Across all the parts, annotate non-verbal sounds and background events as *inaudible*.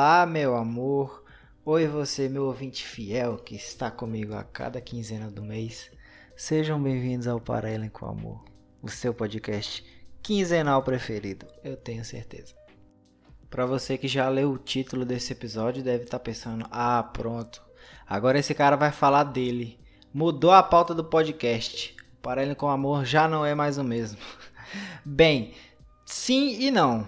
Olá, meu amor. Oi, você, meu ouvinte fiel que está comigo a cada quinzena do mês. Sejam bem-vindos ao Para Ellen com Amor, o seu podcast quinzenal preferido, eu tenho certeza. Para você que já leu o título desse episódio, deve estar pensando: ah, pronto, agora esse cara vai falar dele. Mudou a pauta do podcast. Para Ellen com Amor já não é mais o mesmo. *laughs* Bem, sim e não.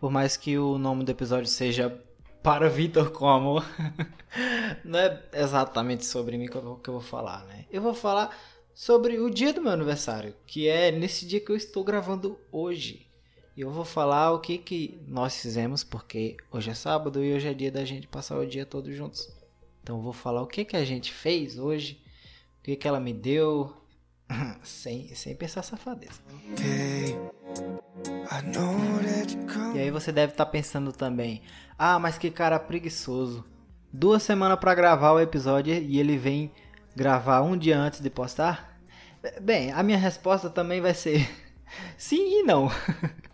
Por mais que o nome do episódio seja para Vitor com amor. *laughs* Não é exatamente sobre mim que eu, vou, que eu vou falar, né? Eu vou falar sobre o dia do meu aniversário, que é nesse dia que eu estou gravando hoje. E eu vou falar o que, que nós fizemos, porque hoje é sábado e hoje é dia da gente passar o dia todos juntos. Então eu vou falar o que, que a gente fez hoje, o que, que ela me deu, *laughs* sem, sem pensar safadeza. Okay. E aí você deve estar tá pensando também, ah, mas que cara preguiçoso. Duas semanas para gravar o episódio e ele vem gravar um dia antes de postar? Bem, a minha resposta também vai ser *laughs* sim e não.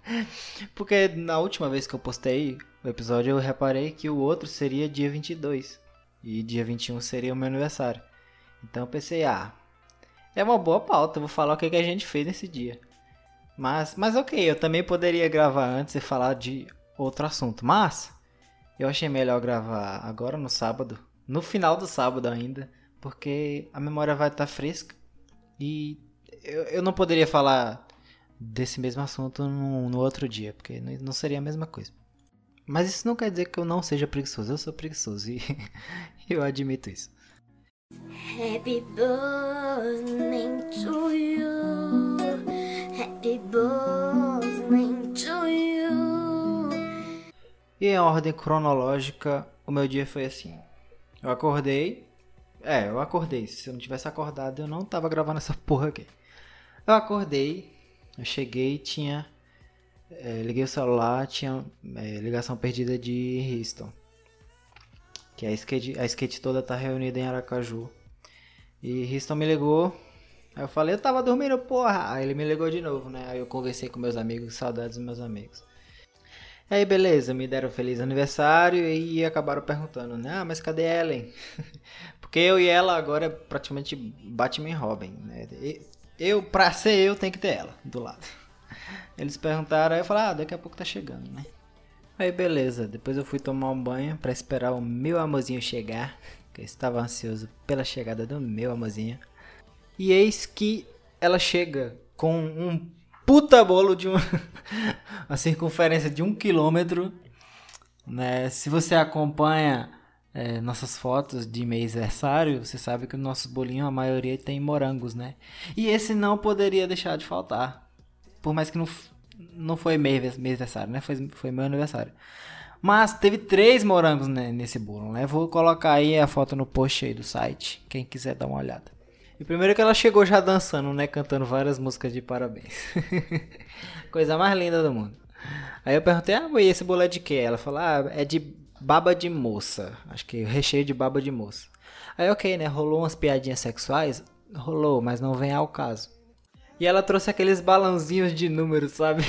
*laughs* Porque na última vez que eu postei o episódio eu reparei que o outro seria dia 22 e dia 21 seria o meu aniversário. Então eu pensei, ah, é uma boa pauta, vou falar o que, que a gente fez nesse dia. Mas, mas ok, eu também poderia gravar antes e falar de outro assunto. Mas eu achei melhor gravar agora no sábado, no final do sábado ainda, porque a memória vai estar tá fresca e eu, eu não poderia falar desse mesmo assunto no, no outro dia, porque não seria a mesma coisa. Mas isso não quer dizer que eu não seja preguiçoso, eu sou preguiçoso e *laughs* eu admito isso. Happy birthday to you. E em ordem cronológica, o meu dia foi assim. Eu acordei. É, eu acordei. Se eu não tivesse acordado, eu não tava gravando essa porra aqui. Eu acordei, eu cheguei tinha. É, liguei o celular, tinha é, ligação perdida de Houston. Que a skate, a skate toda tá reunida em Aracaju. E Houston me ligou. Aí eu falei, eu tava dormindo, porra. Aí ele me ligou de novo, né? Aí eu conversei com meus amigos, saudades dos meus amigos. Aí beleza, me deram feliz aniversário e acabaram perguntando, né? Ah, mas cadê Ellen? *laughs* Porque eu e ela agora é praticamente Batman e Robin, né? Eu, pra ser eu, tem que ter ela do lado. *laughs* Eles perguntaram, aí eu falei, ah, daqui a pouco tá chegando, né? Aí beleza, depois eu fui tomar um banho para esperar o meu amorzinho chegar, que eu estava ansioso pela chegada do meu amorzinho. E eis que ela chega com um puta bolo de uma, *laughs* a circunferência de um quilômetro. Né? Se você acompanha é, nossas fotos de mês aniversário, você sabe que o nosso bolinho, a maioria tem morangos, né? E esse não poderia deixar de faltar. Por mais que não, não foi mês aniversário, né? Foi, foi meu aniversário. Mas teve três morangos né, nesse bolo, né? Vou colocar aí a foto no post aí do site, quem quiser dar uma olhada. E primeiro que ela chegou já dançando, né? Cantando várias músicas de parabéns. *laughs* Coisa mais linda do mundo. Aí eu perguntei, ah, e esse bolo é de quê? Ela falou, ah, é de baba de moça. Acho que recheio de baba de moça. Aí ok, né? Rolou umas piadinhas sexuais? Rolou, mas não vem ao caso. E ela trouxe aqueles balãozinhos de números, sabe?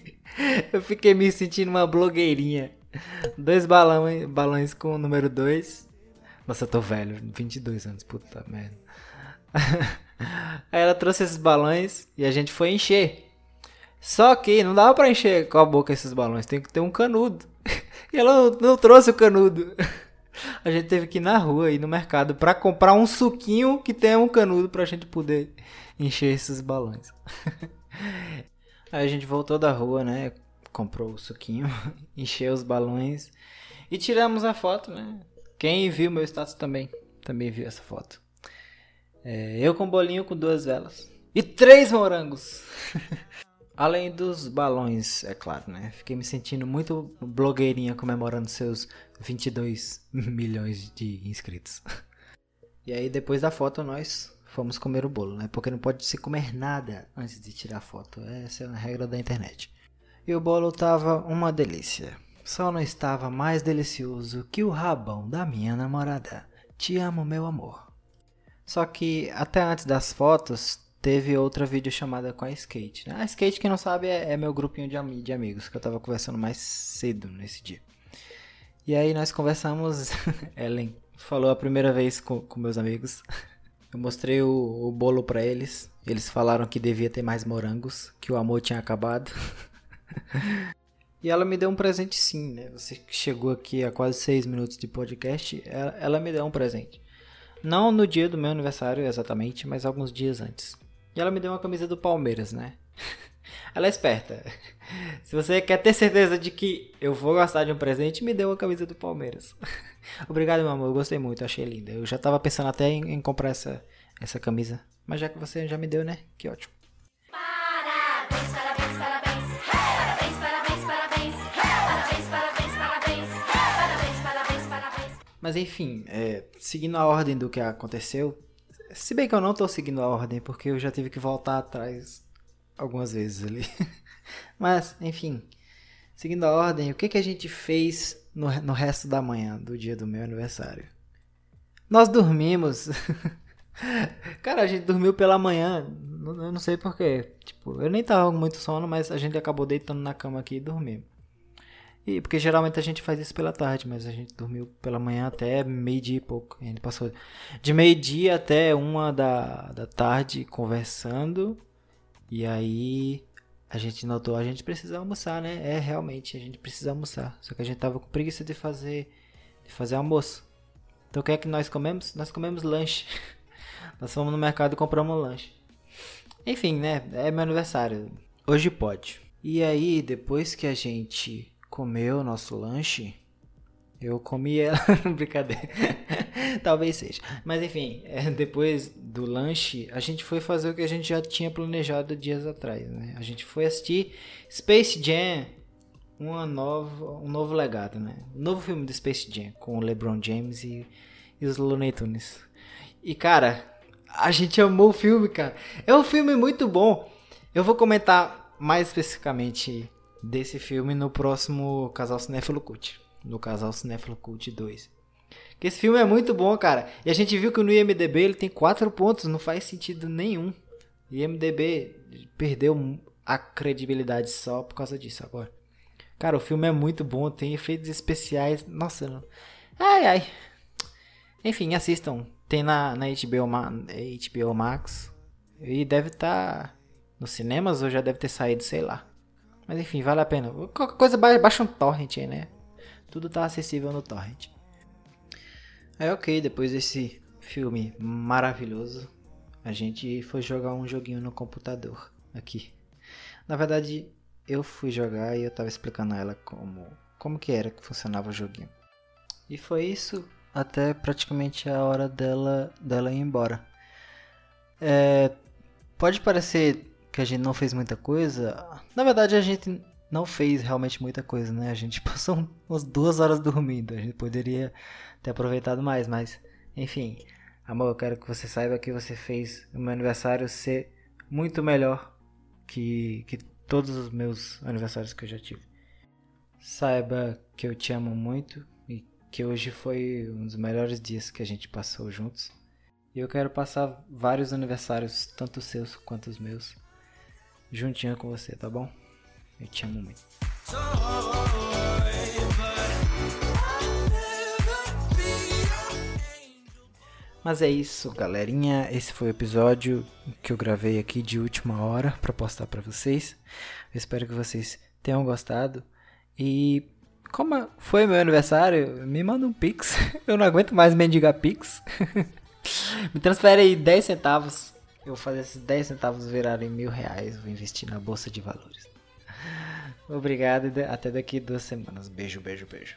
*laughs* eu fiquei me sentindo uma blogueirinha. Dois balões, balões com o número 2. Nossa, eu tô velho, 22 anos, puta merda. *laughs* Aí ela trouxe esses balões e a gente foi encher. Só que não dava pra encher com a boca esses balões, tem que ter um canudo. *laughs* E ela não trouxe o canudo. *laughs* A gente teve que ir na rua, ir no mercado, para comprar um suquinho que tenha um canudo pra gente poder encher esses balões. Aí a gente voltou da rua, né? Comprou o suquinho, encheu os balões e tiramos a foto, né? Quem viu meu status também, também viu essa foto. É, eu com bolinho com duas velas. E três morangos! *laughs* Além dos balões, é claro, né? Fiquei me sentindo muito blogueirinha comemorando seus 22 milhões de inscritos. E aí, depois da foto, nós fomos comer o bolo, né? Porque não pode se comer nada antes de tirar foto. Essa é a regra da internet. E o bolo tava uma delícia. Só não estava mais delicioso que o rabão da minha namorada. Te amo, meu amor. Só que até antes das fotos, teve outra videochamada com a Skate. Né? A Skate, quem não sabe, é, é meu grupinho de, am de amigos que eu tava conversando mais cedo nesse dia. E aí nós conversamos, *laughs* Ellen falou a primeira vez com, com meus amigos. Eu mostrei o, o bolo para eles. Eles falaram que devia ter mais morangos, que o amor tinha acabado. *laughs* e ela me deu um presente sim, né? Você que chegou aqui há quase seis minutos de podcast, ela, ela me deu um presente. Não no dia do meu aniversário exatamente, mas alguns dias antes. E ela me deu uma camisa do Palmeiras, né? *laughs* Ela é esperta. *laughs* Se você quer ter certeza de que eu vou gostar de um presente, me dê uma camisa do Palmeiras. *laughs* Obrigado, meu amor. Eu gostei muito, achei linda. Eu já tava pensando até em, em comprar essa, essa camisa. Mas já que você já me deu, né? Que ótimo. Mas enfim, é, seguindo a ordem do que aconteceu. Se bem que eu não tô seguindo a ordem, porque eu já tive que voltar atrás algumas vezes ali. *laughs* Mas, enfim, seguindo a ordem, o que, que a gente fez no, no resto da manhã do dia do meu aniversário? Nós dormimos. *laughs* Cara, a gente dormiu pela manhã. Eu não sei porquê. Tipo, eu nem tava com muito sono, mas a gente acabou deitando na cama aqui e dormindo. E porque geralmente a gente faz isso pela tarde, mas a gente dormiu pela manhã até meio-dia e pouco. A gente passou de meio-dia até uma da, da tarde conversando. E aí a gente notou, a gente precisa almoçar, né? É, realmente, a gente precisa almoçar. Só que a gente tava com preguiça de fazer, de fazer almoço. Então o que é que nós comemos? Nós comemos lanche. *laughs* nós fomos no mercado e compramos um lanche. Enfim, né? É meu aniversário. Hoje pode. E aí, depois que a gente comeu nosso lanche, eu comi ela, *laughs* brincadeira. *laughs* Talvez seja. Mas enfim, é, depois do lanche, a gente foi fazer o que a gente já tinha planejado dias atrás, né? A gente foi assistir Space Jam, uma nova, um novo legado, né? Um novo filme do Space Jam com o LeBron James e, e os Looney Tunes. E cara, a gente amou o filme, cara. É um filme muito bom. Eu vou comentar mais especificamente desse filme no próximo Casal Cinéfilo Cult no casal Cinéfilo Cult 2. Que esse filme é muito bom, cara. E a gente viu que no IMDB ele tem 4 pontos, não faz sentido nenhum. IMDB perdeu a credibilidade só por causa disso agora. Cara, o filme é muito bom, tem efeitos especiais. Nossa, não. Ai, ai. Enfim, assistam. Tem na, na HBO, HBO Max. E deve estar tá nos cinemas ou já deve ter saído, sei lá. Mas enfim, vale a pena. Qualquer coisa, baixa um torrent aí, né? Tudo tá acessível no torrent. Aí ok, depois desse filme maravilhoso, a gente foi jogar um joguinho no computador aqui. Na verdade, eu fui jogar e eu tava explicando a ela como, como que era que funcionava o joguinho. E foi isso até praticamente a hora dela, dela ir embora. É, pode parecer que a gente não fez muita coisa. Na verdade, a gente não fez realmente muita coisa, né? A gente *laughs* passou umas duas horas dormindo. A gente poderia ter aproveitado mais, mas enfim. Amor, eu quero que você saiba que você fez o meu aniversário ser muito melhor que, que todos os meus aniversários que eu já tive. Saiba que eu te amo muito e que hoje foi um dos melhores dias que a gente passou juntos. E eu quero passar vários aniversários, tanto os seus quanto os meus, juntinho com você, tá bom? Eu te amo muito. Mas é isso, galerinha. Esse foi o episódio que eu gravei aqui de última hora para postar para vocês. Eu espero que vocês tenham gostado. E como foi meu aniversário, me manda um pix. *laughs* Eu não aguento mais mendigar pix. *laughs* me transfere aí 10 centavos. Eu fazer esses 10 centavos virarem mil reais. Vou investir na bolsa de valores. Obrigado e até daqui duas semanas. Beijo, beijo, beijo.